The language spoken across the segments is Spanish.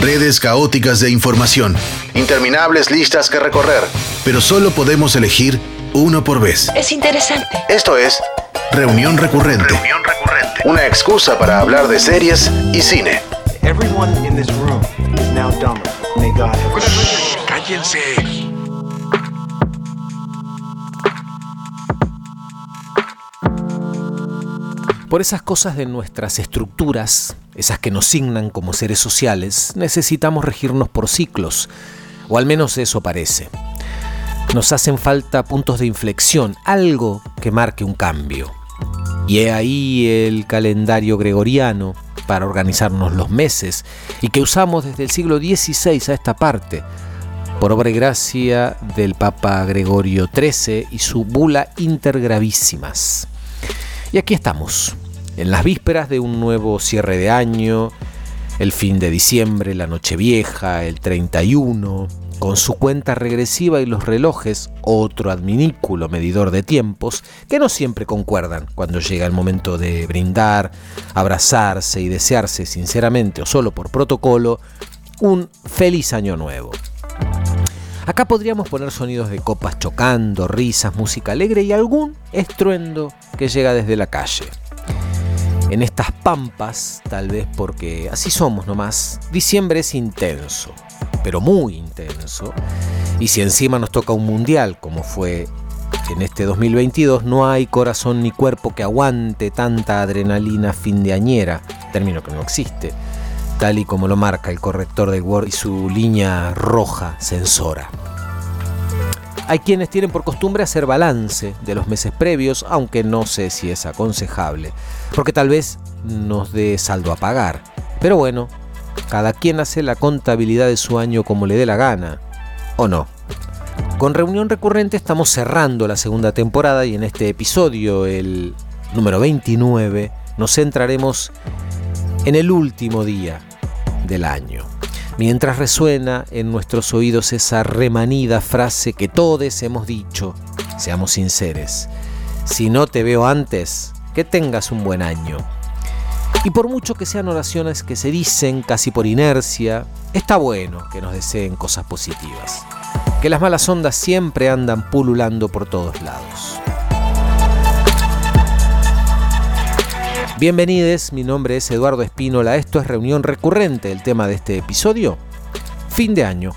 Redes caóticas de información, interminables listas que recorrer, pero solo podemos elegir uno por vez. Es interesante. Esto es Reunión Recurrente. Reunión recurrente. Una excusa para hablar de series y cine. Everyone in this room is now dumber. May God have Cállense. Por esas cosas de nuestras estructuras, esas que nos signan como seres sociales, necesitamos regirnos por ciclos, o al menos eso parece. Nos hacen falta puntos de inflexión, algo que marque un cambio. Y he ahí el calendario gregoriano para organizarnos los meses y que usamos desde el siglo XVI a esta parte, por obra y gracia del Papa Gregorio XIII y su bula Intergravísimas. Y aquí estamos, en las vísperas de un nuevo cierre de año, el fin de diciembre, la noche vieja, el 31, con su cuenta regresiva y los relojes, otro adminículo medidor de tiempos, que no siempre concuerdan cuando llega el momento de brindar, abrazarse y desearse sinceramente o solo por protocolo un feliz año nuevo. Acá podríamos poner sonidos de copas chocando, risas, música alegre y algún estruendo que llega desde la calle. En estas pampas, tal vez porque así somos nomás, diciembre es intenso, pero muy intenso. Y si encima nos toca un mundial, como fue en este 2022, no hay corazón ni cuerpo que aguante tanta adrenalina fin de añera, término que no existe, tal y como lo marca el corrector de Word y su línea roja sensora. Hay quienes tienen por costumbre hacer balance de los meses previos, aunque no sé si es aconsejable, porque tal vez nos dé saldo a pagar. Pero bueno, cada quien hace la contabilidad de su año como le dé la gana, ¿o no? Con reunión recurrente estamos cerrando la segunda temporada y en este episodio, el número 29, nos centraremos en el último día del año mientras resuena en nuestros oídos esa remanida frase que todos hemos dicho, seamos sinceros, si no te veo antes, que tengas un buen año. Y por mucho que sean oraciones que se dicen casi por inercia, está bueno que nos deseen cosas positivas, que las malas ondas siempre andan pululando por todos lados. Bienvenidos, mi nombre es Eduardo Espínola, esto es Reunión Recurrente, el tema de este episodio, fin de año.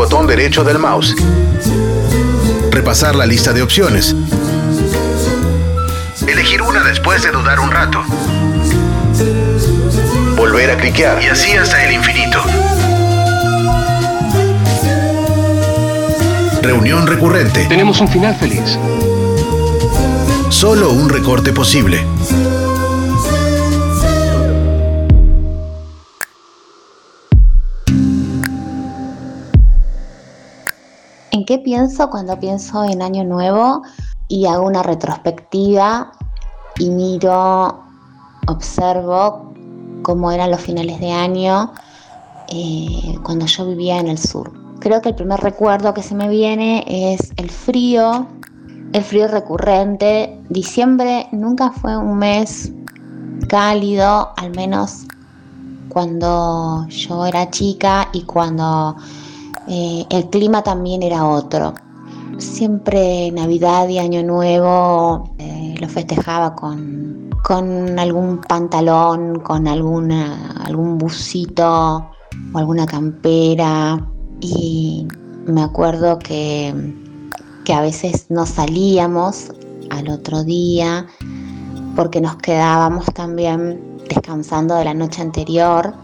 Botón derecho del mouse. Repasar la lista de opciones. Elegir una después de dudar un rato. Volver a cliquear y así hasta el infinito. Reunión recurrente. Tenemos un final feliz. Solo un recorte posible. Qué pienso cuando pienso en Año Nuevo y hago una retrospectiva y miro, observo cómo eran los finales de año eh, cuando yo vivía en el sur? Creo que el primer recuerdo que se me viene es el frío, el frío recurrente. Diciembre nunca fue un mes cálido, al menos cuando yo era chica y cuando eh, el clima también era otro. Siempre Navidad y Año Nuevo eh, lo festejaba con, con algún pantalón, con alguna, algún busito o alguna campera. Y me acuerdo que, que a veces no salíamos al otro día porque nos quedábamos también descansando de la noche anterior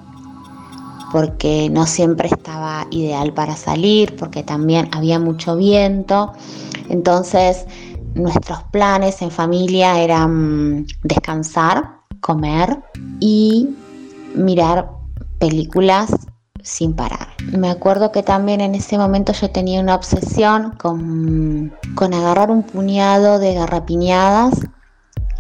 porque no siempre estaba ideal para salir, porque también había mucho viento. Entonces nuestros planes en familia eran descansar, comer y mirar películas sin parar. Me acuerdo que también en ese momento yo tenía una obsesión con, con agarrar un puñado de garrapiñadas,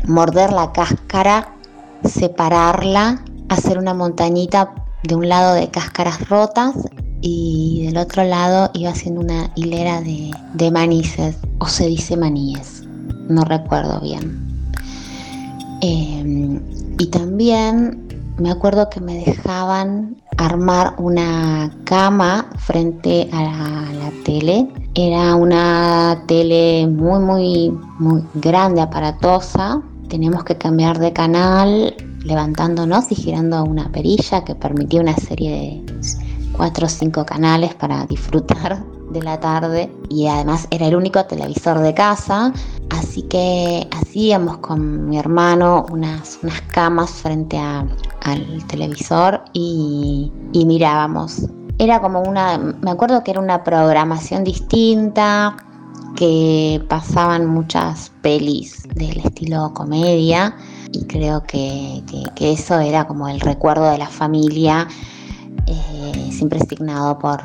morder la cáscara, separarla, hacer una montañita de un lado de cáscaras rotas y del otro lado iba haciendo una hilera de, de manices, o se dice maníes, no recuerdo bien. Eh, y también me acuerdo que me dejaban armar una cama frente a la, la, tele. Era una tele muy, muy, muy grande, aparatosa. Teníamos que cambiar de canal levantándonos y girando una perilla que permitía una serie de cuatro o cinco canales para disfrutar de la tarde. Y además era el único televisor de casa. Así que hacíamos con mi hermano unas, unas camas frente a, al televisor y, y mirábamos. Era como una me acuerdo que era una programación distinta que pasaban muchas pelis del estilo comedia y creo que, que, eso era como el recuerdo de la familia, eh, siempre asignado por,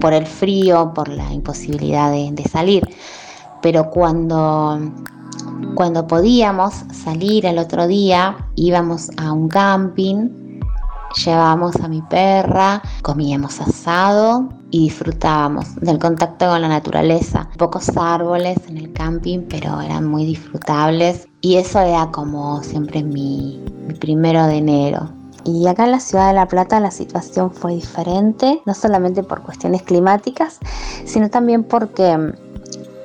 por el frío, por la imposibilidad de, de salir. Pero cuando, cuando podíamos salir el otro día, íbamos a un camping llevábamos a mi perra, comíamos asado y disfrutábamos del contacto con la naturaleza. Pocos árboles en el camping, pero eran muy disfrutables y eso era como siempre mi, mi primero de enero. Y acá en la ciudad de La Plata la situación fue diferente, no solamente por cuestiones climáticas, sino también porque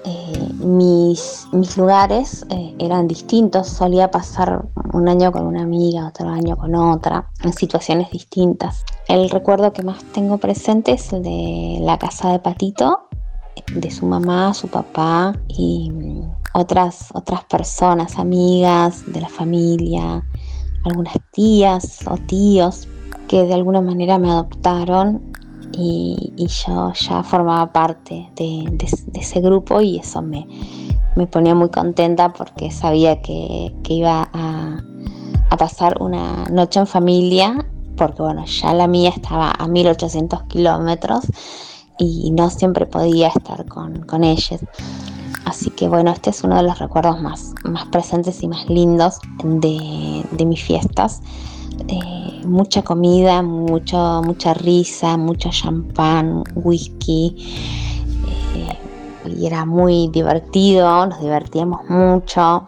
eh, mis, lugares eh, eran distintos. Solía pasar un año con una amiga, otro año con otra, en situaciones distintas. El recuerdo que más tengo presente es el de la casa de Patito, de su mamá, su papá y otras, otras personas, amigas de la familia, algunas tías o tíos que de alguna manera me adoptaron y, yo ya formaba parte de, ese grupo y eso me, me ponía muy contenta porque sabía que, iba a, pasar una noche en familia, porque bueno, ya la mía estaba a 1800 kilómetros y no siempre podía estar con, con ellos. Así que bueno, este es uno de los recuerdos más, más presentes y más lindos de, de mis fiestas. Eh, mucha comida, mucho, mucha risa, mucho champán, whisky. Eh, y era muy divertido, nos divertíamos mucho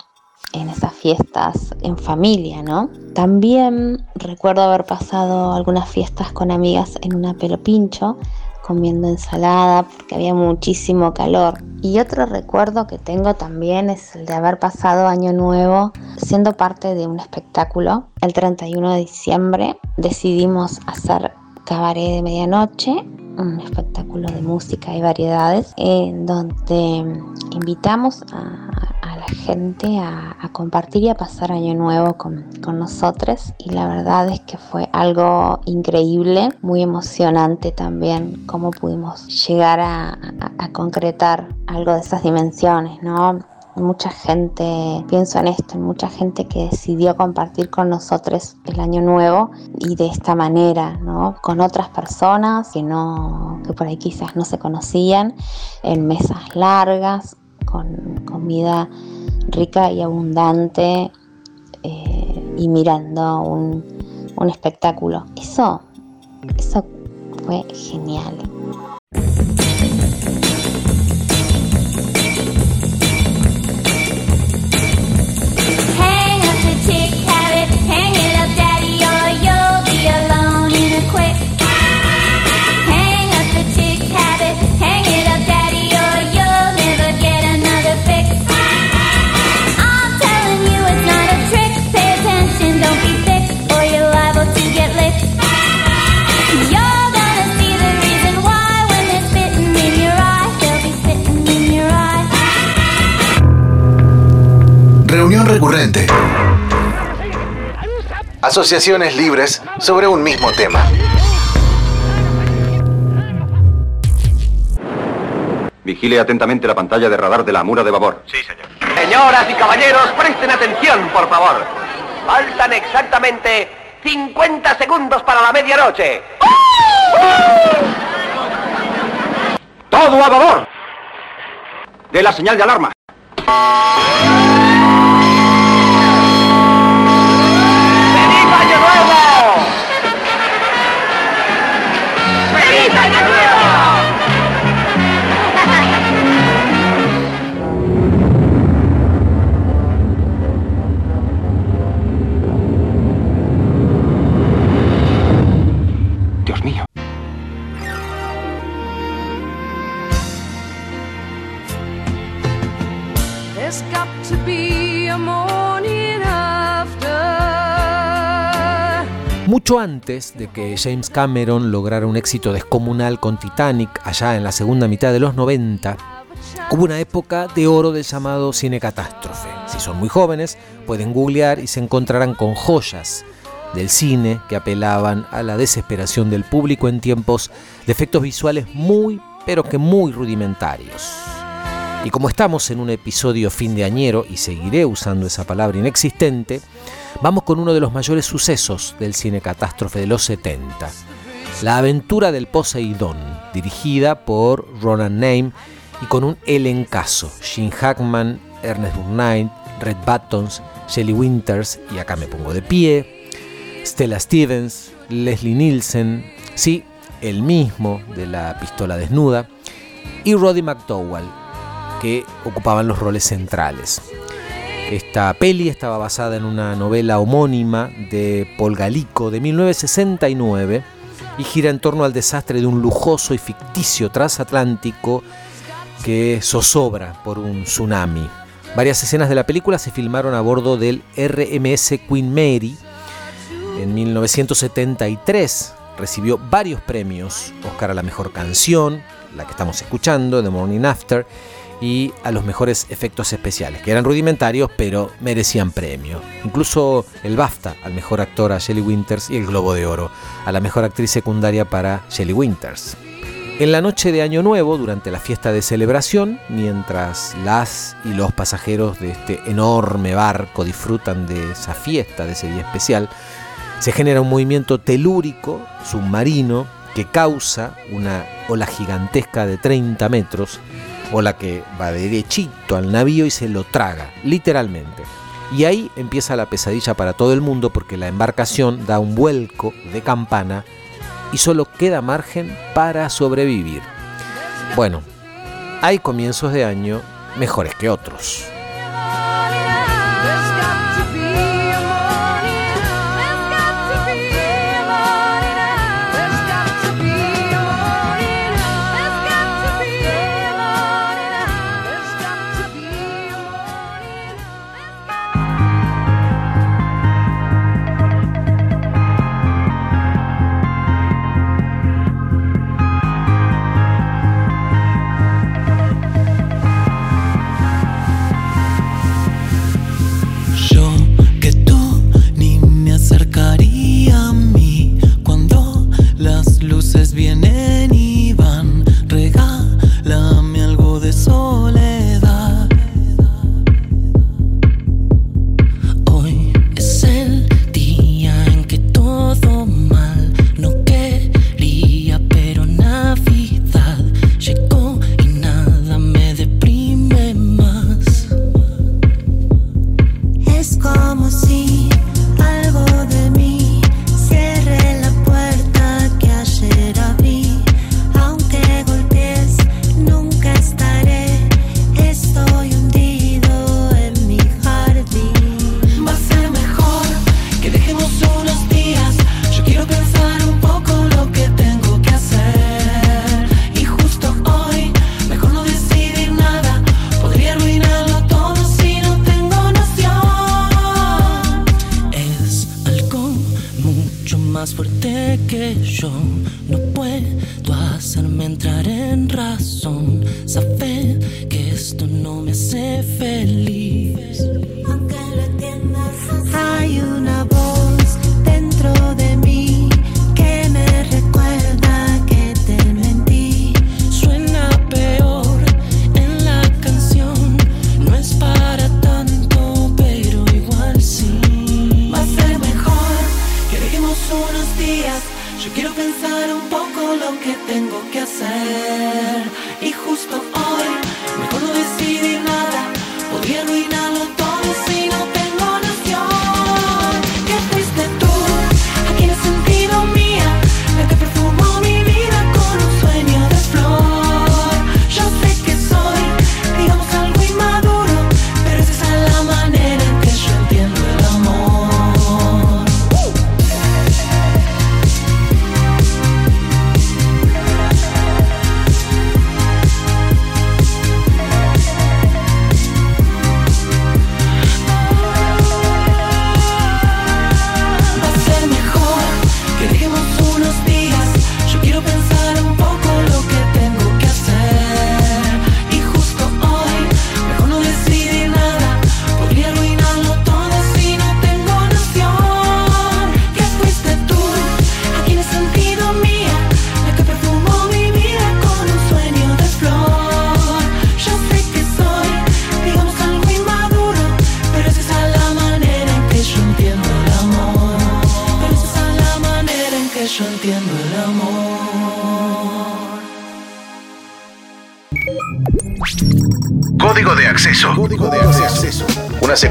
en esas fiestas en familia, ¿no? También recuerdo haber pasado algunas fiestas con amigas en una pelo pincho comiendo ensalada porque había muchísimo calor. Y otro recuerdo que tengo también es el de haber pasado año nuevo siendo parte de un espectáculo. El 31 de diciembre decidimos hacer cabaret de medianoche un espectáculo de música y variedades en donde invitamos a, gente a, compartir y a pasar año nuevo con, nosotros y la verdad es que fue algo increíble, muy emocionante también cómo pudimos llegar a, a concretar algo de esas dimensiones, ¿no? mucha gente, pienso en esto, mucha gente que decidió compartir con nosotros el año nuevo y de esta manera, ¿no? Con otras personas que no, que por ahí quizás no se conocían, en mesas largas, con comida rica y abundante eh, y mirando un, un espectáculo. Eso, eso fue genial. Recurrente. Asociaciones libres sobre un mismo tema. Vigile atentamente la pantalla de radar de la Mura de Babor. Sí, señor. Señoras y caballeros, presten atención, por favor. Faltan exactamente 50 segundos para la medianoche. ¡Todo a babor! De la señal de alarma. Mucho antes de que James Cameron lograra un éxito descomunal con Titanic, allá en la segunda mitad de los 90, hubo una época de oro del llamado cine catástrofe. Si son muy jóvenes, pueden googlear y se encontrarán con joyas del cine que apelaban a la desesperación del público en tiempos de efectos visuales muy, pero que muy rudimentarios. Y como estamos en un episodio fin de añero, y seguiré usando esa palabra inexistente, vamos con uno de los mayores sucesos del cine catástrofe de los 70. La aventura del Poseidón, dirigida por Ronan Name y con un elencazo. Gene Hackman, Ernest Borgnine, Red Buttons, Shelley Winters, y acá me pongo de pie, Stella Stevens, Leslie Nielsen, sí, el mismo de la pistola desnuda, y Roddy McDowell, que ocupaban los roles centrales. Esta peli estaba basada en una novela homónima de Paul Galico de 1969 y gira en torno al desastre de un lujoso y ficticio transatlántico que zozobra por un tsunami. Varias escenas de la película se filmaron a bordo del RMS Queen Mary. En 1973 recibió varios premios, Oscar a la mejor canción, la que estamos escuchando, The Morning After, y a los mejores efectos especiales, que eran rudimentarios pero merecían premio. Incluso el BAFTA al mejor actor a Shelley Winters y el Globo de Oro a la mejor actriz secundaria para Shelley Winters. En la noche de Año Nuevo, durante la fiesta de celebración, mientras las y los pasajeros de este enorme barco disfrutan de esa fiesta, de ese día especial, se genera un movimiento telúrico, submarino, que causa una ola gigantesca de 30 metros o la que va derechito al navío y se lo traga, literalmente. Y ahí empieza la pesadilla para todo el mundo porque la embarcación da un vuelco de campana y solo queda margen para sobrevivir. Bueno, hay comienzos de año mejores que otros.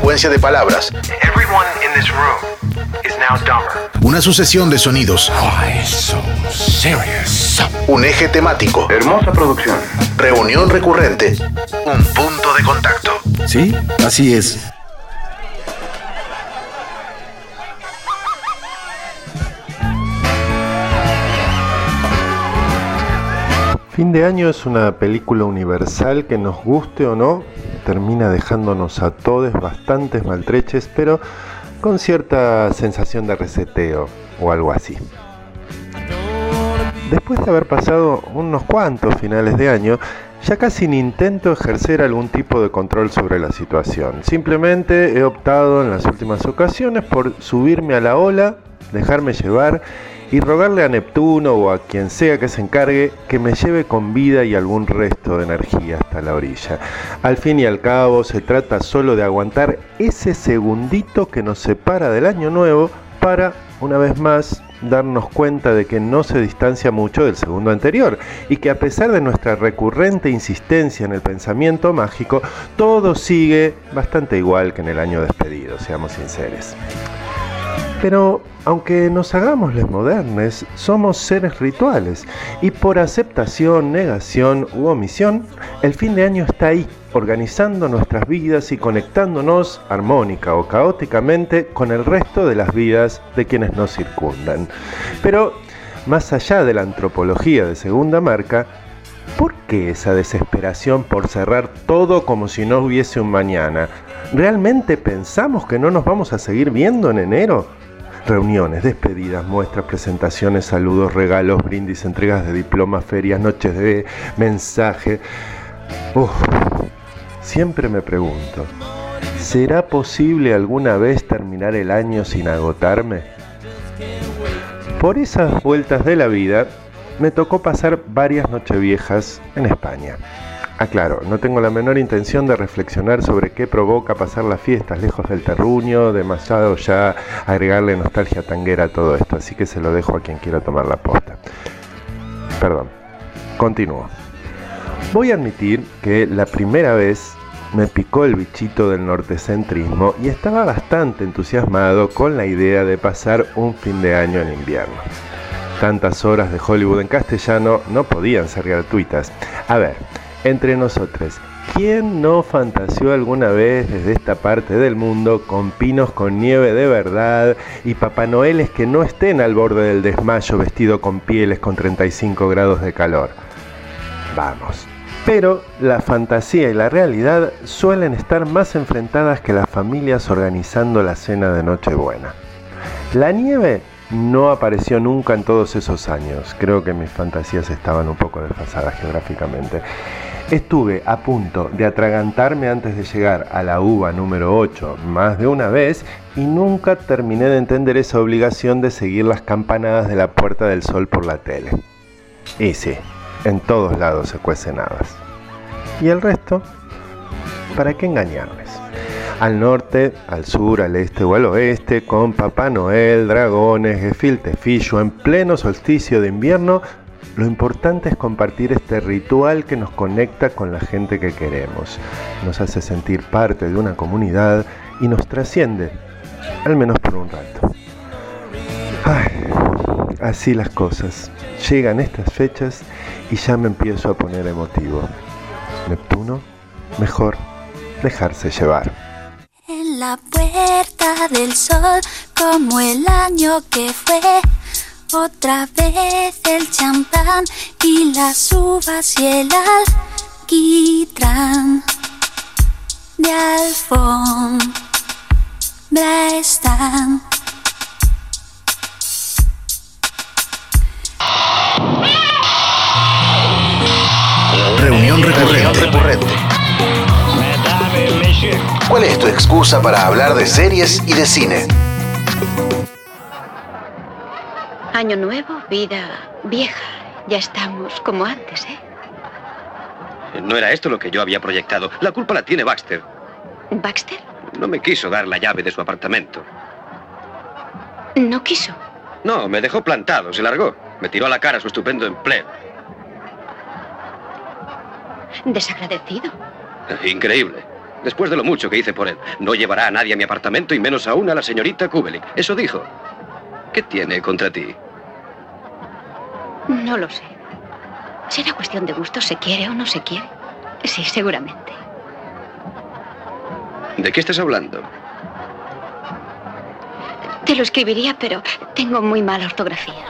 Secuencia de palabras. Everyone in this room is now dumber. Una sucesión de sonidos. Un eje temático. Hermosa producción. Reunión recurrente. Un punto de contacto. Sí, así es. Fin de año es una película universal que nos guste o no, termina dejándonos a todos bastantes maltreches, pero con cierta sensación de reseteo o algo así. Después de haber pasado unos cuantos finales de año, ya casi ni intento ejercer algún tipo de control sobre la situación. Simplemente he optado en las últimas ocasiones por subirme a la ola, dejarme llevar y rogarle a Neptuno o a quien sea que se encargue que me lleve con vida y algún resto de energía hasta la orilla. Al fin y al cabo se trata solo de aguantar ese segundito que nos separa del año nuevo para, una vez más, darnos cuenta de que no se distancia mucho del segundo anterior y que a pesar de nuestra recurrente insistencia en el pensamiento mágico, todo sigue bastante igual que en el año despedido, seamos sinceros. Pero aunque nos hagamos les modernes, somos seres rituales y por aceptación, negación u omisión, el fin de año está ahí, organizando nuestras vidas y conectándonos armónica o caóticamente con el resto de las vidas de quienes nos circundan. Pero más allá de la antropología de segunda marca, ¿por qué esa desesperación por cerrar todo como si no hubiese un mañana? ¿Realmente pensamos que no nos vamos a seguir viendo en enero? Reuniones, despedidas, muestras, presentaciones, saludos, regalos, brindis, entregas de diplomas, ferias, noches de mensaje. Uf, siempre me pregunto, ¿será posible alguna vez terminar el año sin agotarme? Por esas vueltas de la vida, me tocó pasar varias nocheviejas en España. Aclaro, no tengo la menor intención de reflexionar sobre qué provoca pasar las fiestas lejos del terruño, demasiado ya agregarle nostalgia tanguera a todo esto, así que se lo dejo a quien quiera tomar la posta. Perdón, continúo. Voy a admitir que la primera vez me picó el bichito del nortecentrismo y estaba bastante entusiasmado con la idea de pasar un fin de año en invierno. Tantas horas de Hollywood en castellano no podían ser gratuitas. A ver, entre nosotros, ¿quién no fantaseó alguna vez desde esta parte del mundo con pinos con nieve de verdad y Papá Noeles que no estén al borde del desmayo vestido con pieles con 35 grados de calor? Vamos. Pero la fantasía y la realidad suelen estar más enfrentadas que las familias organizando la cena de Nochebuena. La nieve no apareció nunca en todos esos años. Creo que mis fantasías estaban un poco desfasadas geográficamente. Estuve a punto de atragantarme antes de llegar a la uva número 8 más de una vez y nunca terminé de entender esa obligación de seguir las campanadas de la Puerta del Sol por la tele. Y sí, en todos lados se cuecen habas. ¿Y el resto? ¿Para qué engañarles? Al norte, al sur, al este o al oeste, con Papá Noel, dragones, gefilte en pleno solsticio de invierno, lo importante es compartir este ritual que nos conecta con la gente que queremos, nos hace sentir parte de una comunidad y nos trasciende, al menos por un rato. Ay, así las cosas. Llegan estas fechas y ya me empiezo a poner emotivo. Neptuno, mejor dejarse llevar. En la puerta del sol, como el año que fue, otra vez el champán y las uvas y el alquitrán de alfombra están. Reunión recurrente. ¿Cuál es tu excusa para hablar de series y de cine? Año nuevo, vida vieja. Ya estamos como antes, ¿eh? No era esto lo que yo había proyectado. La culpa la tiene Baxter. ¿Baxter? No me quiso dar la llave de su apartamento. No quiso. No, me dejó plantado, se largó. Me tiró a la cara su estupendo empleo. Desagradecido. Increíble. Después de lo mucho que hice por él, no llevará a nadie a mi apartamento y menos aún a la señorita Kubelik. Eso dijo. ¿Qué tiene contra ti? No lo sé. Será cuestión de gusto, se quiere o no se quiere. Sí, seguramente. ¿De qué estás hablando? Te lo escribiría, pero tengo muy mala ortografía.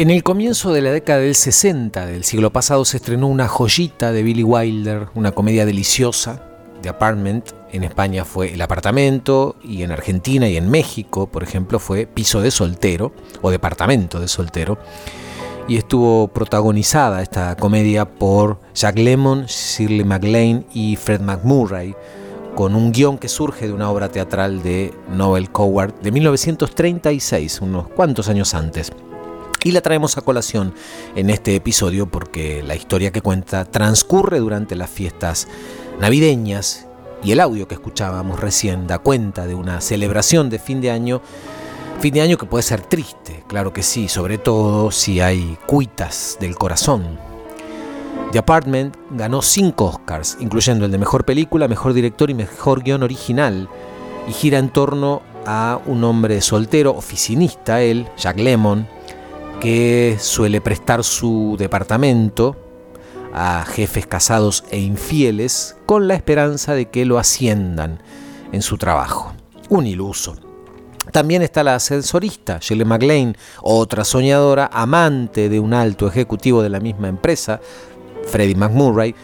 En el comienzo de la década del 60 del siglo pasado se estrenó una joyita de Billy Wilder, una comedia deliciosa, The Apartment. En España fue El Apartamento y en Argentina y en México, por ejemplo, fue Piso de Soltero o Departamento de Soltero. Y estuvo protagonizada esta comedia por Jack Lemmon, Shirley MacLaine y Fred McMurray, con un guion que surge de una obra teatral de Noel Coward de 1936, unos cuantos años antes. Y la traemos a colación en este episodio porque la historia que cuenta transcurre durante las fiestas navideñas y el audio que escuchábamos recién da cuenta de una celebración de fin de año, fin de año que puede ser triste, claro que sí, sobre todo si hay cuitas del corazón. The Apartment ganó cinco Oscars, incluyendo el de Mejor Película, Mejor Director y Mejor Guión Original, y gira en torno a un hombre soltero, oficinista él, Jack Lemmon, que suele prestar su departamento a jefes casados e infieles con la esperanza de que lo asciendan en su trabajo. Un iluso. También está la ascensorista, Shirley MacLaine, otra soñadora, amante de un alto ejecutivo de la misma empresa, Freddie McMurray,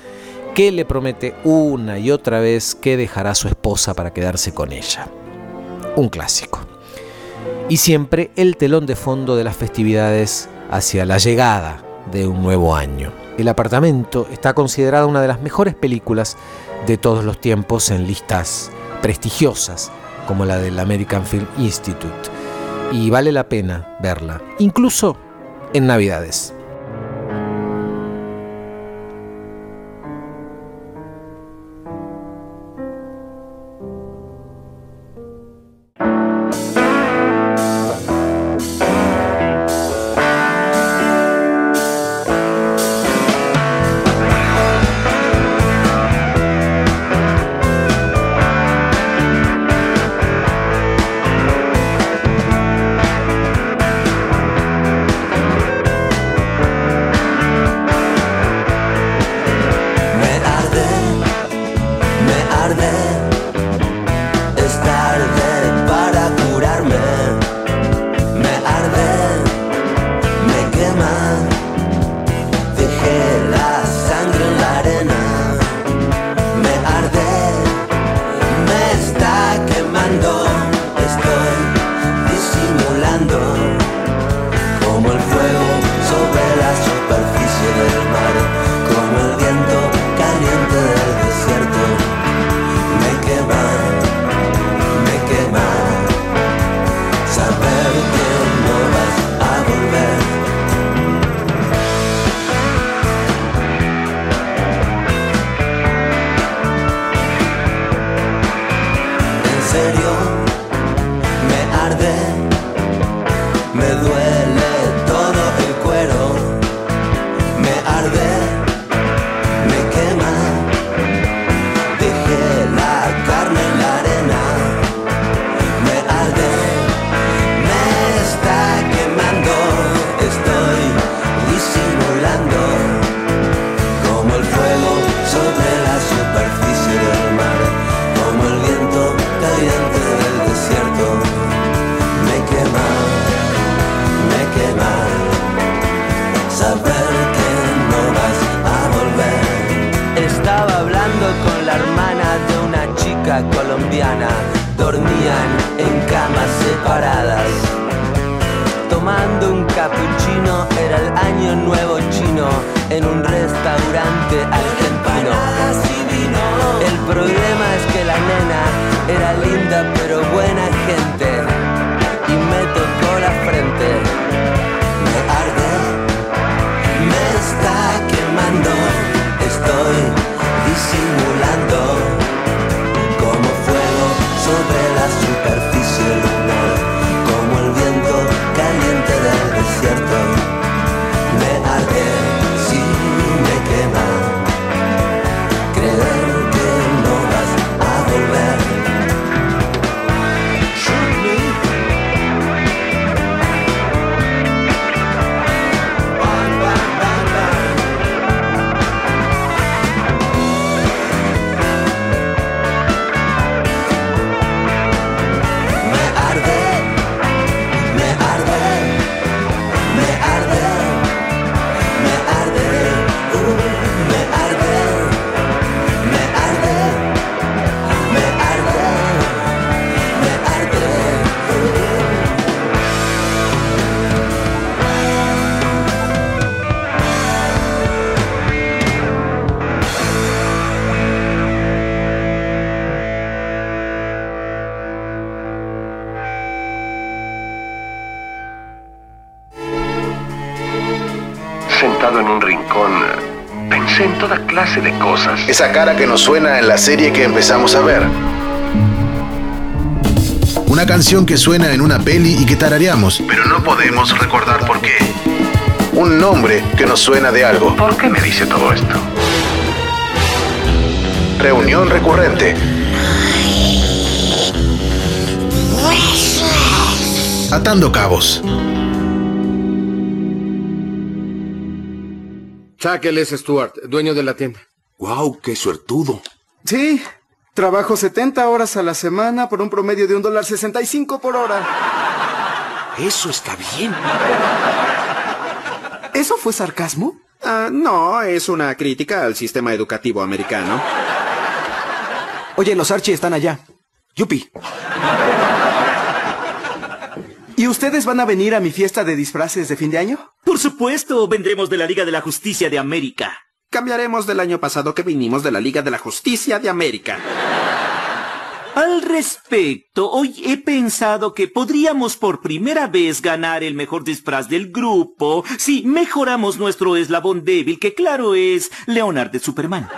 que le promete una y otra vez que dejará a su esposa para quedarse con ella. Un clásico y siempre el telón de fondo de las festividades hacia la llegada de un nuevo año. El apartamento está considerada una de las mejores películas de todos los tiempos en listas prestigiosas como la del American Film Institute y vale la pena verla, incluso en Navidades. De cosas. Esa cara que nos suena en la serie que empezamos a ver. Una canción que suena en una peli y que tarareamos, pero no podemos recordar por qué. Un nombre que nos suena de algo. ¿Por qué me dice todo esto? Reunión recurrente. Atando cabos. Shackles Stuart, dueño de la tienda. ¡Wow! ¡Qué suertudo! Sí, trabajo 70 horas a la semana por un promedio de un dólar 65 por hora. Eso está bien. ¿Eso fue sarcasmo? Ah, no, es una crítica al sistema educativo americano. Oye, los Archie están allá. Yupi. ¿Y ustedes van a venir a mi fiesta de disfraces de fin de año? Por supuesto, vendremos de la Liga de la Justicia de América. Cambiaremos del año pasado que vinimos de la Liga de la Justicia de América. Al respecto, hoy he pensado que podríamos por primera vez ganar el mejor disfraz del grupo si mejoramos nuestro eslabón débil, que claro es Leonard de Superman.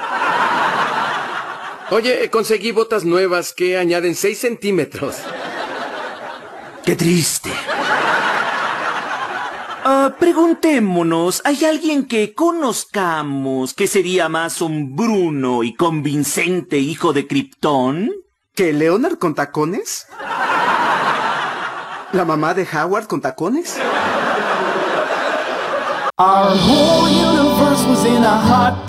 Oye, conseguí botas nuevas que añaden 6 centímetros. Qué triste. Ah, preguntémonos, ¿hay alguien que conozcamos que sería más hombruno y convincente hijo de Krypton? ¿Que Leonard con tacones? ¿La mamá de Howard con tacones? Our whole universe was in a hot,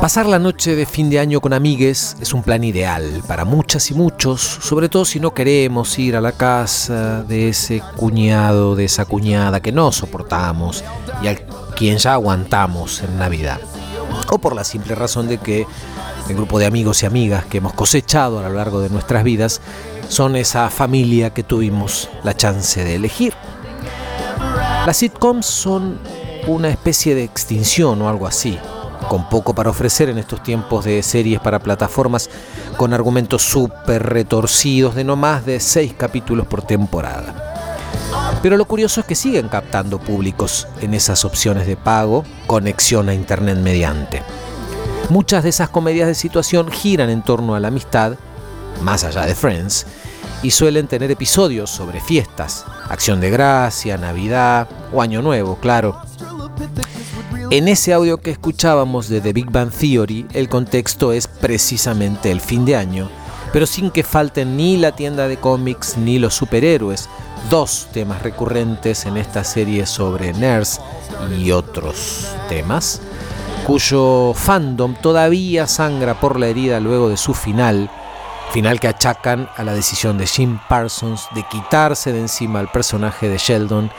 Pasar la noche de fin de año con amigues es un plan ideal para muchas y muchos, sobre todo si no queremos ir a la casa de ese cuñado, de esa cuñada que no soportamos y al quien ya aguantamos en Navidad. O por la simple razón de que el grupo de amigos y amigas que hemos cosechado a lo largo de nuestras vidas son esa familia que tuvimos la chance de elegir. Las sitcoms son una especie de extinción o algo así con poco para ofrecer en estos tiempos de series para plataformas con argumentos súper retorcidos de no más de seis capítulos por temporada. Pero lo curioso es que siguen captando públicos en esas opciones de pago, conexión a Internet mediante. Muchas de esas comedias de situación giran en torno a la amistad, más allá de Friends, y suelen tener episodios sobre fiestas, acción de gracia, Navidad o Año Nuevo, claro. En ese audio que escuchábamos de The Big Bang Theory, el contexto es precisamente el fin de año, pero sin que falten ni la tienda de cómics ni los superhéroes, dos temas recurrentes en esta serie sobre nerds y otros temas, cuyo fandom todavía sangra por la herida luego de su final, final que achacan a la decisión de Jim Parsons de quitarse de encima al personaje de Sheldon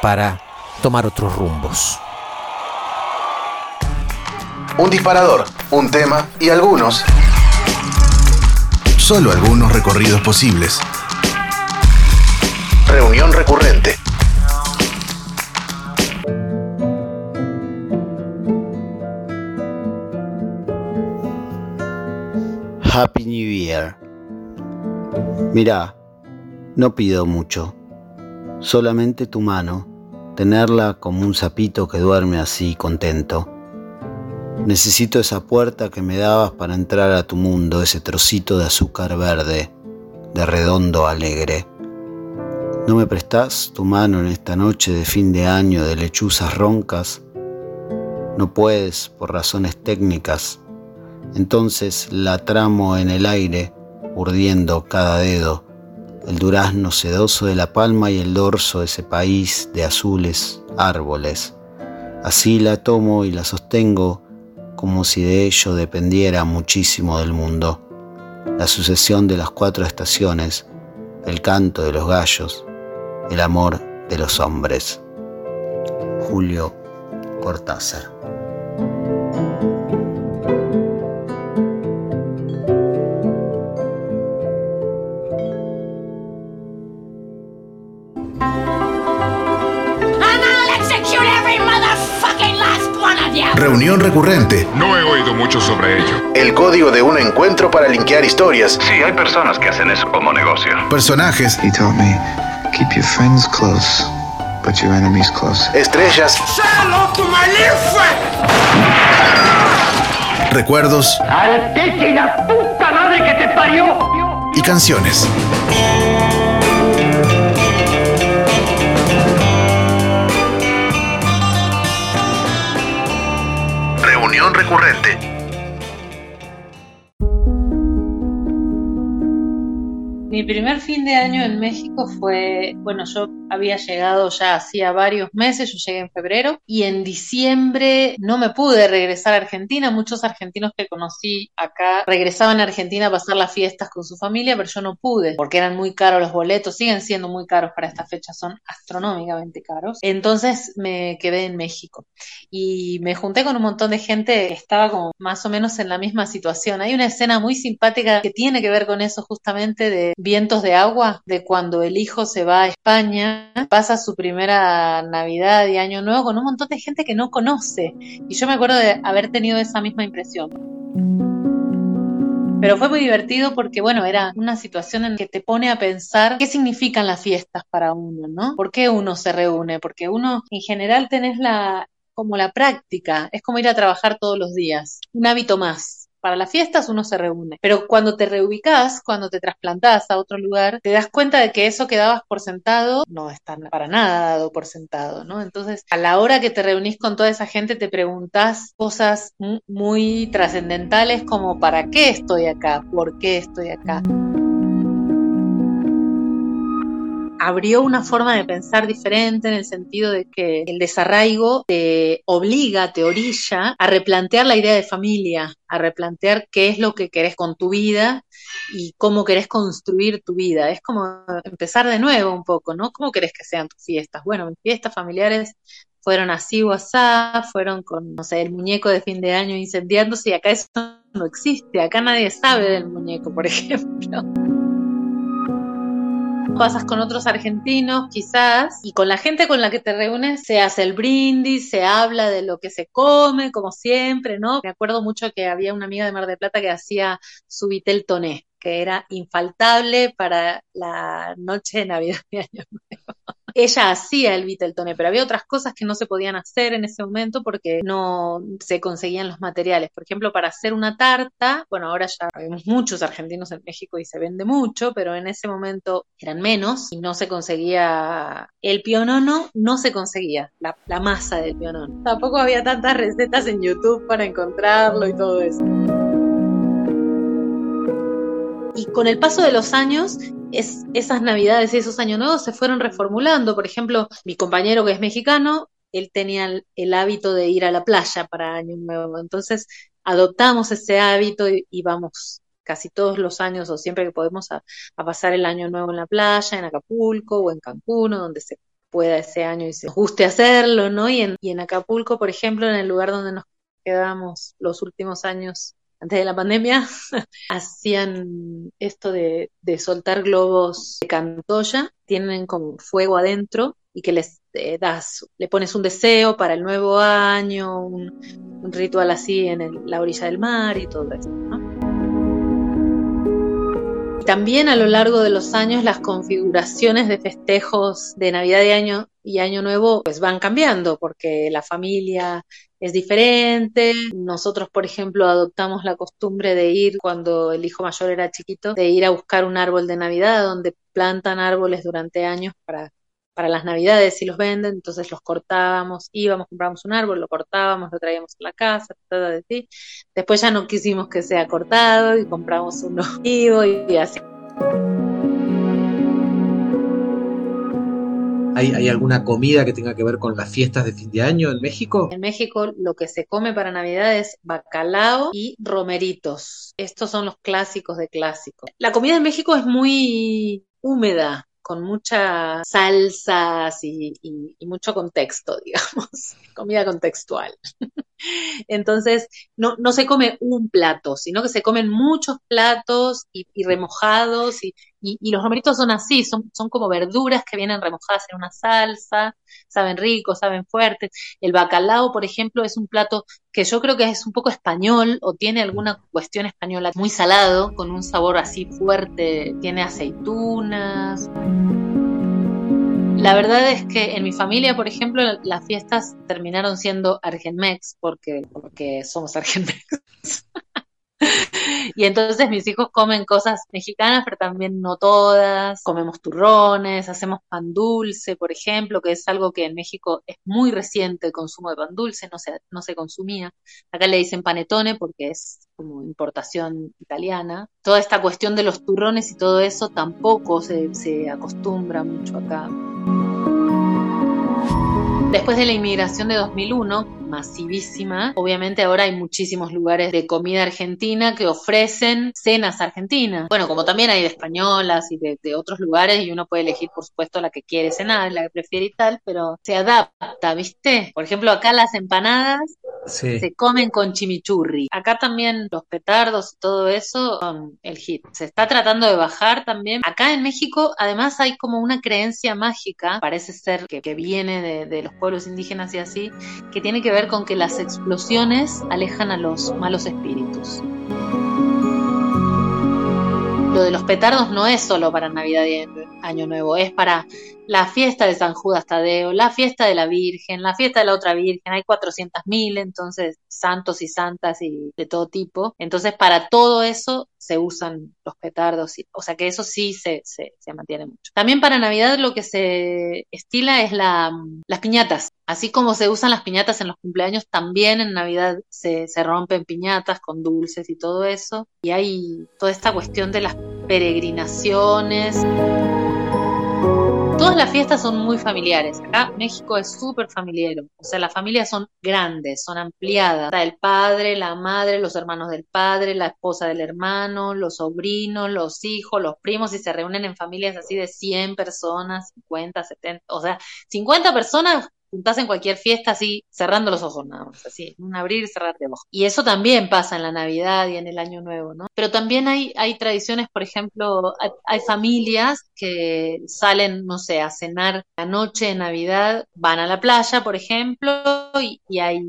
para tomar otros rumbos un disparador, un tema y algunos, solo algunos recorridos posibles. Reunión recurrente. Happy New Year. Mirá, no pido mucho, solamente tu mano, tenerla como un sapito que duerme así contento Necesito esa puerta que me dabas para entrar a tu mundo, ese trocito de azúcar verde, de redondo alegre. ¿No me prestás tu mano en esta noche de fin de año de lechuzas roncas? No puedes por razones técnicas. Entonces la tramo en el aire, urdiendo cada dedo, el durazno sedoso de la palma y el dorso de ese país de azules árboles. Así la tomo y la sostengo como si de ello dependiera muchísimo del mundo, la sucesión de las cuatro estaciones, el canto de los gallos, el amor de los hombres. Julio Cortázar. Reunión recurrente. No he oído mucho sobre ello. El código de un encuentro para linkear historias. Sí, hay personas que hacen eso como negocio. Personajes. He told me, keep your friends close, but your enemies close. Estrellas. Recuerdos. ¡Artete la puta madre que te parió! Y canciones. Recurrente. Mi primer fin de año en México fue, bueno, yo había llegado ya hacía varios meses, yo llegué en febrero y en diciembre no me pude regresar a Argentina. Muchos argentinos que conocí acá regresaban a Argentina a pasar las fiestas con su familia, pero yo no pude porque eran muy caros los boletos, siguen siendo muy caros para esta fecha, son astronómicamente caros. Entonces me quedé en México y me junté con un montón de gente que estaba como más o menos en la misma situación. Hay una escena muy simpática que tiene que ver con eso justamente de vientos de agua, de cuando el hijo se va a España pasa su primera Navidad y Año Nuevo con un montón de gente que no conoce. Y yo me acuerdo de haber tenido esa misma impresión. Pero fue muy divertido porque, bueno, era una situación en que te pone a pensar qué significan las fiestas para uno, ¿no? ¿Por qué uno se reúne? Porque uno, en general, tenés la, como la práctica, es como ir a trabajar todos los días, un hábito más para las fiestas uno se reúne, pero cuando te reubicás, cuando te trasplantás a otro lugar, te das cuenta de que eso que dabas por sentado no está para nada dado por sentado, ¿no? Entonces, a la hora que te reunís con toda esa gente, te preguntás cosas muy trascendentales como ¿para qué estoy acá? ¿Por qué estoy acá? Abrió una forma de pensar diferente en el sentido de que el desarraigo te obliga, te orilla a replantear la idea de familia, a replantear qué es lo que querés con tu vida y cómo querés construir tu vida. Es como empezar de nuevo un poco, ¿no? ¿Cómo querés que sean tus fiestas? Bueno, mis fiestas familiares fueron así WhatsApp, fueron con, no sé, el muñeco de fin de año incendiándose y acá eso no existe, acá nadie sabe del muñeco, por ejemplo pasas con otros argentinos quizás y con la gente con la que te reúnes se hace el brindis, se habla de lo que se come, como siempre, ¿no? Me acuerdo mucho que había una amiga de Mar del Plata que hacía su vitel toné, que era infaltable para la noche de Navidad de Año ella hacía el Viteltoné, pero había otras cosas que no se podían hacer en ese momento porque no se conseguían los materiales. Por ejemplo, para hacer una tarta, bueno, ahora ya hay muchos argentinos en México y se vende mucho, pero en ese momento eran menos y no se conseguía el pionono, no se conseguía la, la masa del pionono. Tampoco había tantas recetas en YouTube para encontrarlo y todo eso. Y con el paso de los años, es, esas navidades y esos años nuevos se fueron reformulando. Por ejemplo, mi compañero que es mexicano, él tenía el, hábito de ir a la playa para Año Nuevo. Entonces, adoptamos ese hábito y, vamos casi todos los años o siempre que podemos a, pasar el Año Nuevo en la playa, en Acapulco o en Cancún, donde se pueda ese año y se guste hacerlo, ¿no? Y en, y en Acapulco, por ejemplo, en el lugar donde nos quedamos los últimos años antes de la pandemia, hacían esto de, soltar globos de cantoya, tienen como fuego adentro y que les eh, das, le pones un deseo para el nuevo año, un, ritual así en la orilla del mar y todo eso. También a lo largo de los años las configuraciones de festejos de Navidad y Año, y Año Nuevo pues van cambiando porque la familia es diferente. Nosotros, por ejemplo, adoptamos la costumbre de ir, cuando el hijo mayor era chiquito, de ir a buscar un árbol de Navidad donde plantan árboles durante años para, para las Navidades y los venden, entonces los cortábamos, íbamos, comprábamos un árbol, lo cortábamos, lo traíamos a la casa, de Después ya no quisimos que sea cortado y compramos uno vivo y así. ¿Hay, alguna comida que tenga que ver con las fiestas de fin de año en México? En México lo que se come para Navidad es bacalao y romeritos. Estos son los clásicos de clásicos. La comida en México es muy húmeda, con muchas salsas y, mucho contexto, digamos, comida contextual. Entonces, no, se come un plato, sino que se comen muchos platos y, remojados, y, los romeritos son así, son, son como verduras que vienen remojadas en una salsa, saben ricos, saben fuertes. El bacalao, por ejemplo, es un plato que yo creo que es un poco español o tiene alguna cuestión española, muy salado, con un sabor así fuerte, tiene aceitunas. La verdad es que en mi familia, por ejemplo, las fiestas terminaron siendo Argenmex porque, porque somos Argenmex. Y entonces mis hijos comen cosas mexicanas, pero también no todas. Comemos turrones, hacemos pan dulce, por ejemplo, que es algo que en México es muy reciente el consumo de pan dulce, no se, no se consumía. Acá le dicen panetone porque es como importación italiana. Toda esta cuestión de los turrones y todo eso tampoco se, se acostumbra mucho acá. Después de la inmigración de 2001, masivísima, obviamente ahora hay muchísimos lugares de comida argentina que ofrecen cenas argentinas. Bueno, como también hay de españolas y de, otros lugares y uno puede elegir, por supuesto, la que quiere cenar, la que prefiere y tal, pero se adapta, ¿viste? Por ejemplo, acá las empanadas se comen con chimichurri. Acá también los petardos y todo eso son el hit. Se está tratando de bajar también. Acá en México, además, hay como una creencia mágica, parece ser que, viene de, de los pueblos indígenas y así, que tiene que ver con que las explosiones alejan a los malos espíritus. Lo de los petardos no es solo para Navidad y Año Nuevo, es para la fiesta de San Judas Tadeo, la fiesta de la Virgen, la fiesta de la otra Virgen, hay 400.000, entonces santos y santas y de todo tipo. Entonces para todo eso se usan los petardos, o sea que eso sí se, se, mantiene mucho. También para Navidad lo que se estila es la, las piñatas. Así como se usan las piñatas en los cumpleaños, también en Navidad se, se rompen piñatas con dulces y todo eso. Y hay toda esta cuestión de las peregrinaciones todas las fiestas son muy familiares. Acá México es súper familiar. O sea, las familias son grandes, son ampliadas. El padre, la madre, los hermanos del padre, la esposa del hermano, los sobrinos, los hijos, los primos, y se reúnen en familias así de 100 personas, 50, 70, o sea, 50 personas juntás en cualquier fiesta así, cerrando los ojos nada más, así, un abrir y cerrar de ojos. Y eso también pasa en la Navidad y en el Año Nuevo, ¿no? Pero también hay, hay tradiciones, por ejemplo, hay, familias que salen, no sé, a cenar la noche de Navidad, van a la playa, por ejemplo, y, y hay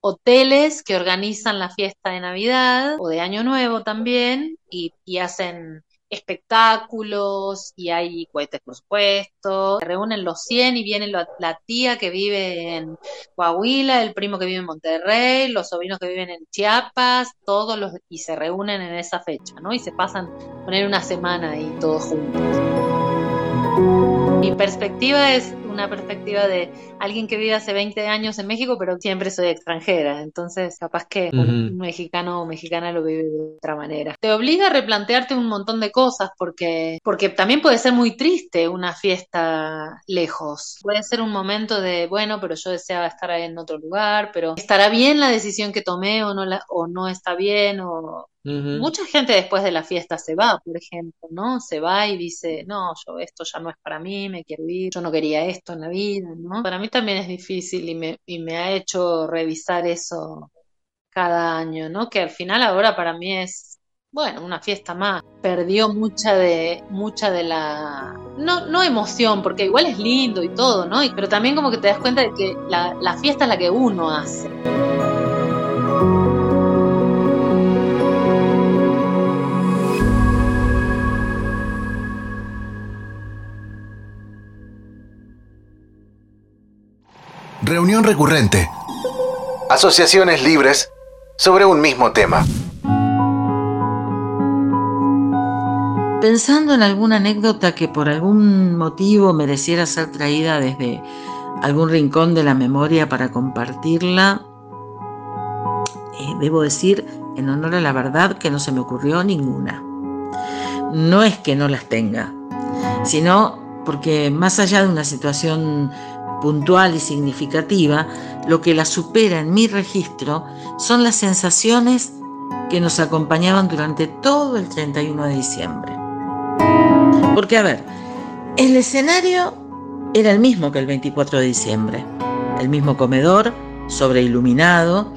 hoteles que organizan la fiesta de Navidad o de Año Nuevo también y, y hacen espectáculos y hay cohetes, por supuesto. Se reúnen los 100 y viene la, tía que vive en Coahuila, el primo que vive en Monterrey, los sobrinos que viven en Chiapas, todos los y se reúnen en esa fecha, ¿no? Y se pasan poner una semana ahí todos juntos. Mi perspectiva es una perspectiva de alguien que vive hace 20 años en México, pero siempre soy extranjera. Entonces, capaz que un mexicano o mexicana lo vive de otra manera. Te obliga a replantearte un montón de cosas porque, porque también puede ser muy triste una fiesta lejos. Puede ser un momento de, bueno, pero yo deseaba estar en otro lugar, pero ¿estará bien la decisión que tomé o no, la, o no está bien? O, Mucha gente después de la fiesta se va, por ejemplo, ¿no? Se va y dice, no, yo esto ya no es para mí, me quiero ir, yo no quería esto en la vida, ¿no? Para mí también es difícil y me, y me ha hecho revisar eso cada año, ¿no? Que al final ahora para mí es, bueno, una fiesta más. Perdió mucha de, mucha de la, no, no emoción, porque igual es lindo y todo, ¿no? pero también como que te das cuenta de que la, la fiesta es la que uno hace. Reunión recurrente. Asociaciones libres sobre un mismo tema. Pensando en alguna anécdota que por algún motivo mereciera ser traída desde algún rincón de la memoria para compartirla, eh, debo decir, en honor a la verdad, que no se me ocurrió ninguna. No es que no las tenga, sino porque más allá de una situación puntual y significativa, lo que la supera en mi registro son las sensaciones que nos acompañaban durante todo el 31 de diciembre. Porque, a ver, el escenario era el mismo que el 24 de diciembre. El mismo comedor, sobreiluminado,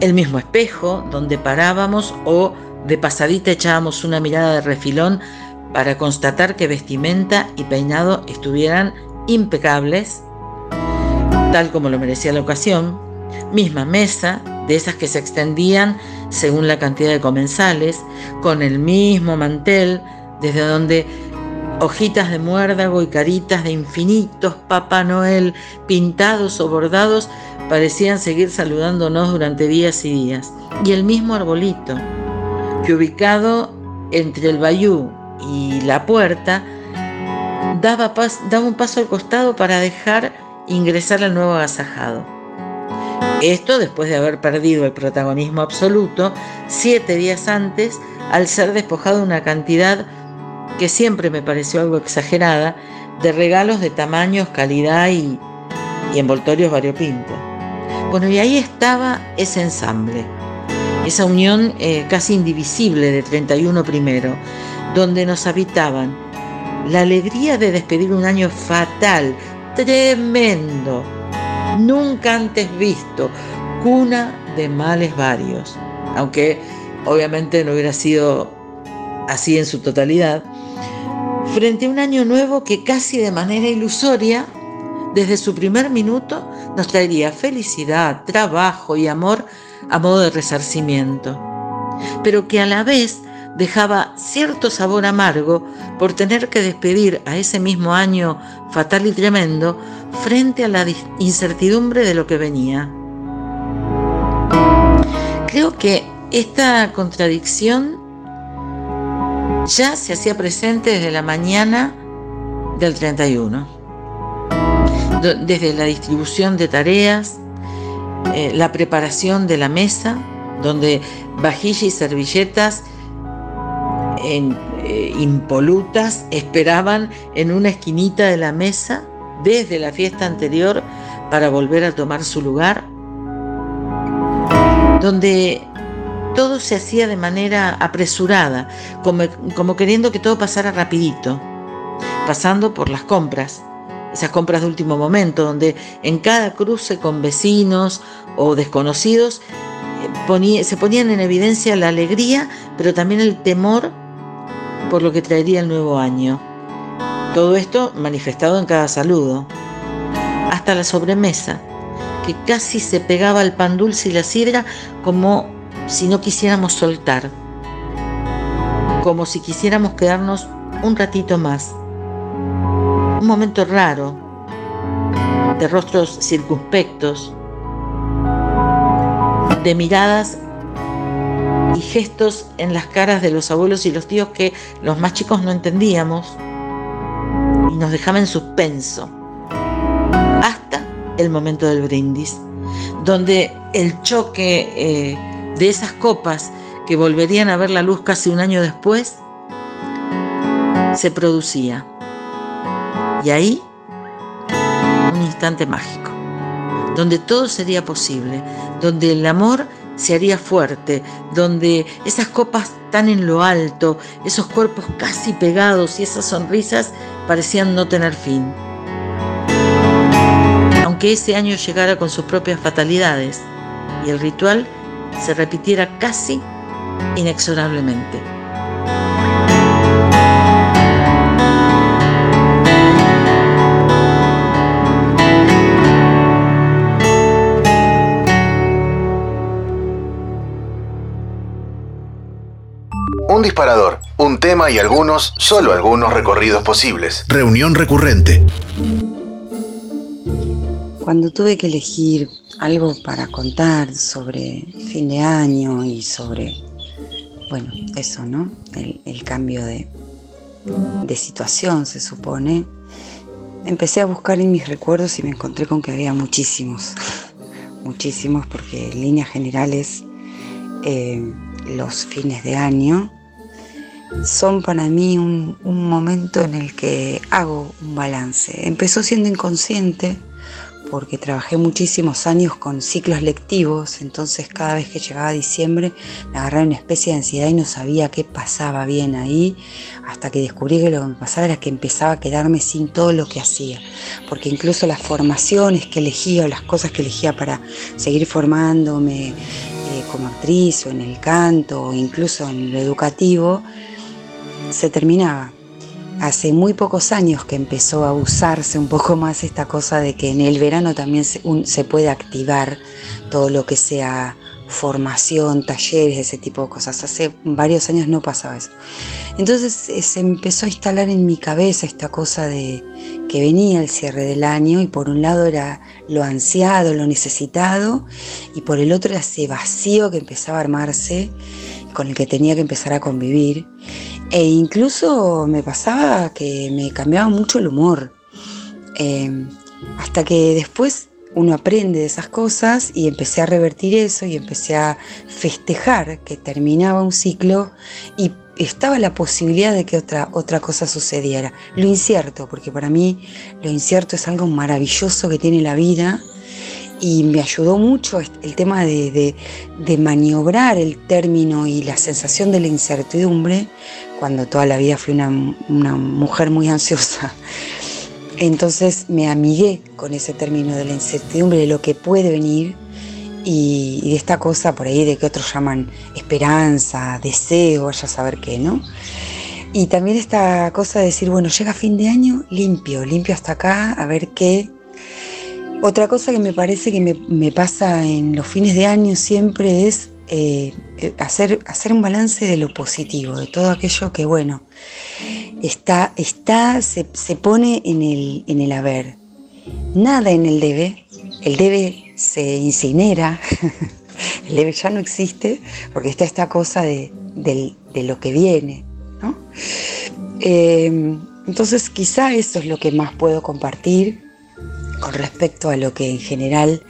el mismo espejo donde parábamos o de pasadita echábamos una mirada de refilón para constatar que vestimenta y peinado estuvieran impecables tal como lo merecía la ocasión, misma mesa, de esas que se extendían según la cantidad de comensales, con el mismo mantel, desde donde hojitas de muérdago y caritas de infinitos Papá Noel pintados o bordados parecían seguir saludándonos durante días y días. Y el mismo arbolito, que ubicado entre el bayú y la puerta, daba, daba un paso al costado para dejar ingresar al nuevo agasajado. Esto después de haber perdido el protagonismo absoluto siete días antes al ser despojado de una cantidad que siempre me pareció algo exagerada de regalos de tamaños, calidad y, envoltorios variopintos. Bueno, y ahí estaba ese ensamble, esa unión eh, casi indivisible de 31 primero, donde nos habitaban la alegría de despedir un año fatal tremendo, nunca antes visto, cuna de males varios, aunque obviamente no hubiera sido así en su totalidad, frente a un año nuevo que casi de manera ilusoria, desde su primer minuto, nos traería felicidad, trabajo y amor a modo de resarcimiento, pero que a la vez dejaba cierto sabor amargo por tener que despedir a ese mismo año fatal y tremendo frente a la incertidumbre de lo que venía. Creo que esta contradicción ya se hacía presente desde la mañana del 31, desde la distribución de tareas, eh, la preparación de la mesa, donde vajilla y servilletas eh, impolutas esperaban en una esquinita de la mesa desde la fiesta anterior para volver a tomar su lugar, donde todo se hacía de manera apresurada, como, como queriendo que todo pasara rapidito, pasando por las compras, esas compras de último momento, donde en cada cruce con vecinos o desconocidos eh, se ponían en evidencia la alegría, pero también el temor por lo que traería el nuevo año. Todo esto manifestado en cada saludo. Hasta la sobremesa, que casi se pegaba al pan dulce y la sidra como si no quisiéramos soltar, como si quisiéramos quedarnos un ratito más. Un momento raro, de rostros circunspectos, de miradas y gestos en las caras de los abuelos y los tíos que los más chicos no entendíamos y nos dejaba en suspenso hasta el momento del brindis, donde el choque eh, de esas copas que volverían a ver la luz casi un año después se producía. Y ahí, un instante mágico, donde todo sería posible, donde el amor se haría fuerte, donde esas copas tan en lo alto, esos cuerpos casi pegados y esas sonrisas parecían no tener fin. Aunque ese año llegara con sus propias fatalidades y el ritual se repitiera casi inexorablemente. Un disparador, un tema y algunos, solo algunos recorridos posibles. Reunión recurrente. Cuando tuve que elegir algo para contar sobre fin de año y sobre, bueno, eso, ¿no? El, cambio de, de situación, se supone. Empecé a buscar en mis recuerdos y me encontré con que había muchísimos, muchísimos, porque en líneas generales eh, los fines de año son para mí un, momento en el que hago un balance. Empezó siendo inconsciente porque trabajé muchísimos años con ciclos lectivos, entonces cada vez que llegaba diciembre me agarraba una especie de ansiedad y no sabía qué pasaba bien ahí, hasta que descubrí que lo que me pasaba era que empezaba a quedarme sin todo lo que hacía, porque incluso las formaciones que elegía o las cosas que elegía para seguir formándome eh, como actriz o en el canto o incluso en lo educativo, se terminaba. Hace muy pocos años que empezó a usarse un poco más esta cosa de que en el verano también se, puede activar todo lo que sea formación, talleres, ese tipo de cosas. Hace varios años no pasaba eso. Entonces eh, se empezó a instalar en mi cabeza esta cosa de que venía el cierre del año y por un lado era lo ansiado, lo necesitado y por el otro era ese vacío que empezaba a armarse con el que tenía que empezar a convivir e incluso me pasaba que me cambiaba mucho el humor. Em, hasta que después uno aprende de esas cosas y empecé a revertir eso y empecé a festejar que terminaba un ciclo y estaba la posibilidad de que otra, otra cosa sucediera. Lo incierto, porque para mí lo incierto es algo maravilloso que tiene la vida y me ayudó mucho el tema de, maniobrar el término y la sensación de la incertidumbre cuando toda la vida fui una, mujer muy ansiosa. Entonces me amigué con ese término de la incertidumbre, de lo que puede venir y, de esta cosa por ahí de que otros llaman esperanza, deseo, vaya a saber qué, ¿no? Y también esta cosa de decir, bueno, llega fin de año, limpio, limpio hasta acá, a ver qué, otra cosa que me parece que me, pasa en los fines de año siempre es eh, eh, hacer, hacer un balance de lo positivo, de todo aquello que, bueno, está, está se, pone en el, en el haber. Nada en el debe, el debe se incinera, el debe ya no existe, porque está esta cosa de, lo que viene. Eh, entonces quizá eso es lo que más puedo compartir con respecto a lo que en general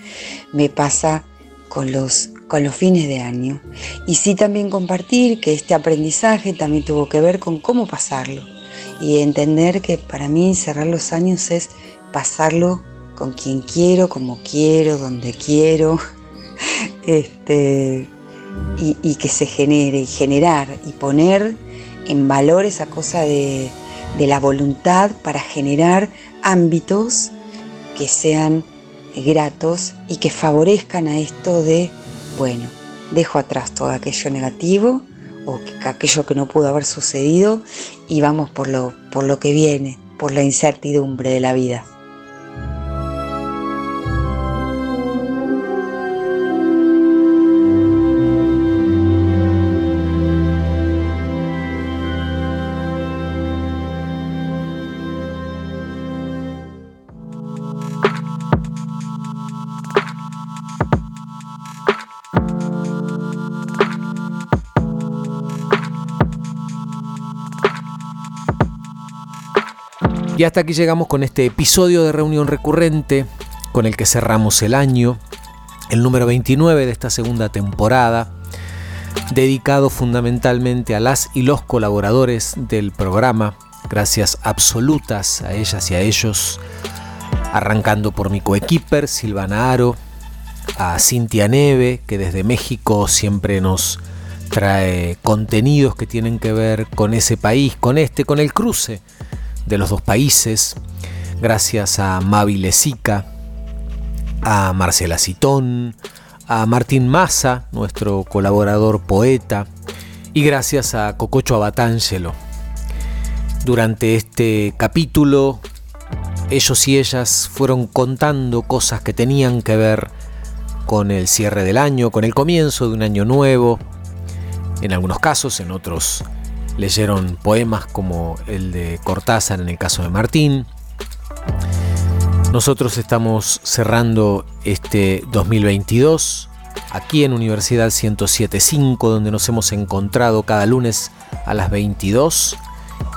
me pasa con los, con los fines de año. Y sí también compartir que este aprendizaje también tuvo que ver con cómo pasarlo. Y entender que para mí cerrar los años es pasarlo con quien quiero, como quiero, donde quiero. Este, y, que se genere y generar y poner en valor esa cosa de, de la voluntad para generar ámbitos que sean gratos y que favorezcan a esto de, bueno, dejo atrás todo aquello negativo o aquello que no pudo haber sucedido y vamos por lo, por lo que viene, por la incertidumbre de la vida. Y hasta aquí llegamos con este episodio de reunión recurrente con el que cerramos el año, el número 29 de esta segunda temporada, dedicado fundamentalmente a las y los colaboradores del programa. Gracias absolutas a ellas y a ellos, arrancando por mi coequiper Silvana Aro, a Cintia Neve, que desde México siempre nos trae contenidos que tienen que ver con ese país, con este, con el cruce de los dos países, gracias a Mavi Lezica, a Marcela Citón, a Martín Massa, nuestro colaborador poeta, y gracias a Cococho Abatangelo. Durante este capítulo, ellos y ellas fueron contando cosas que tenían que ver con el cierre del año, con el comienzo de un año nuevo, en algunos casos, en otros leyeron poemas como el de Cortázar en el caso de Martín. Nosotros estamos cerrando este 2022 aquí en Universidad 1075 donde nos hemos encontrado cada lunes a las 22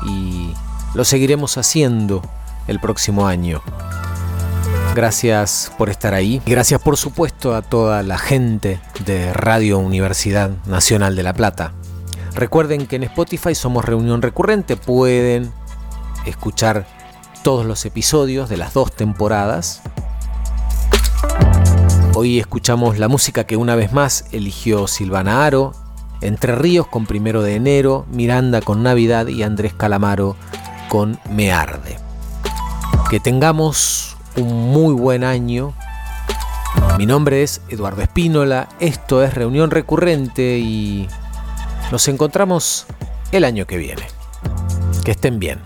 y lo seguiremos haciendo el próximo año. Gracias por estar ahí. y Gracias por supuesto a toda la gente de Radio Universidad Nacional de La Plata. Recuerden que en Spotify somos reunión recurrente, pueden escuchar todos los episodios de las dos temporadas. Hoy escuchamos la música que una vez más eligió Silvana Aro, Entre Ríos con Primero de Enero, Miranda con Navidad y Andrés Calamaro con Me Arde. Que tengamos un muy buen año. Mi nombre es Eduardo Espínola, esto es Reunión Recurrente y nos encontramos el año que viene. Que estén bien.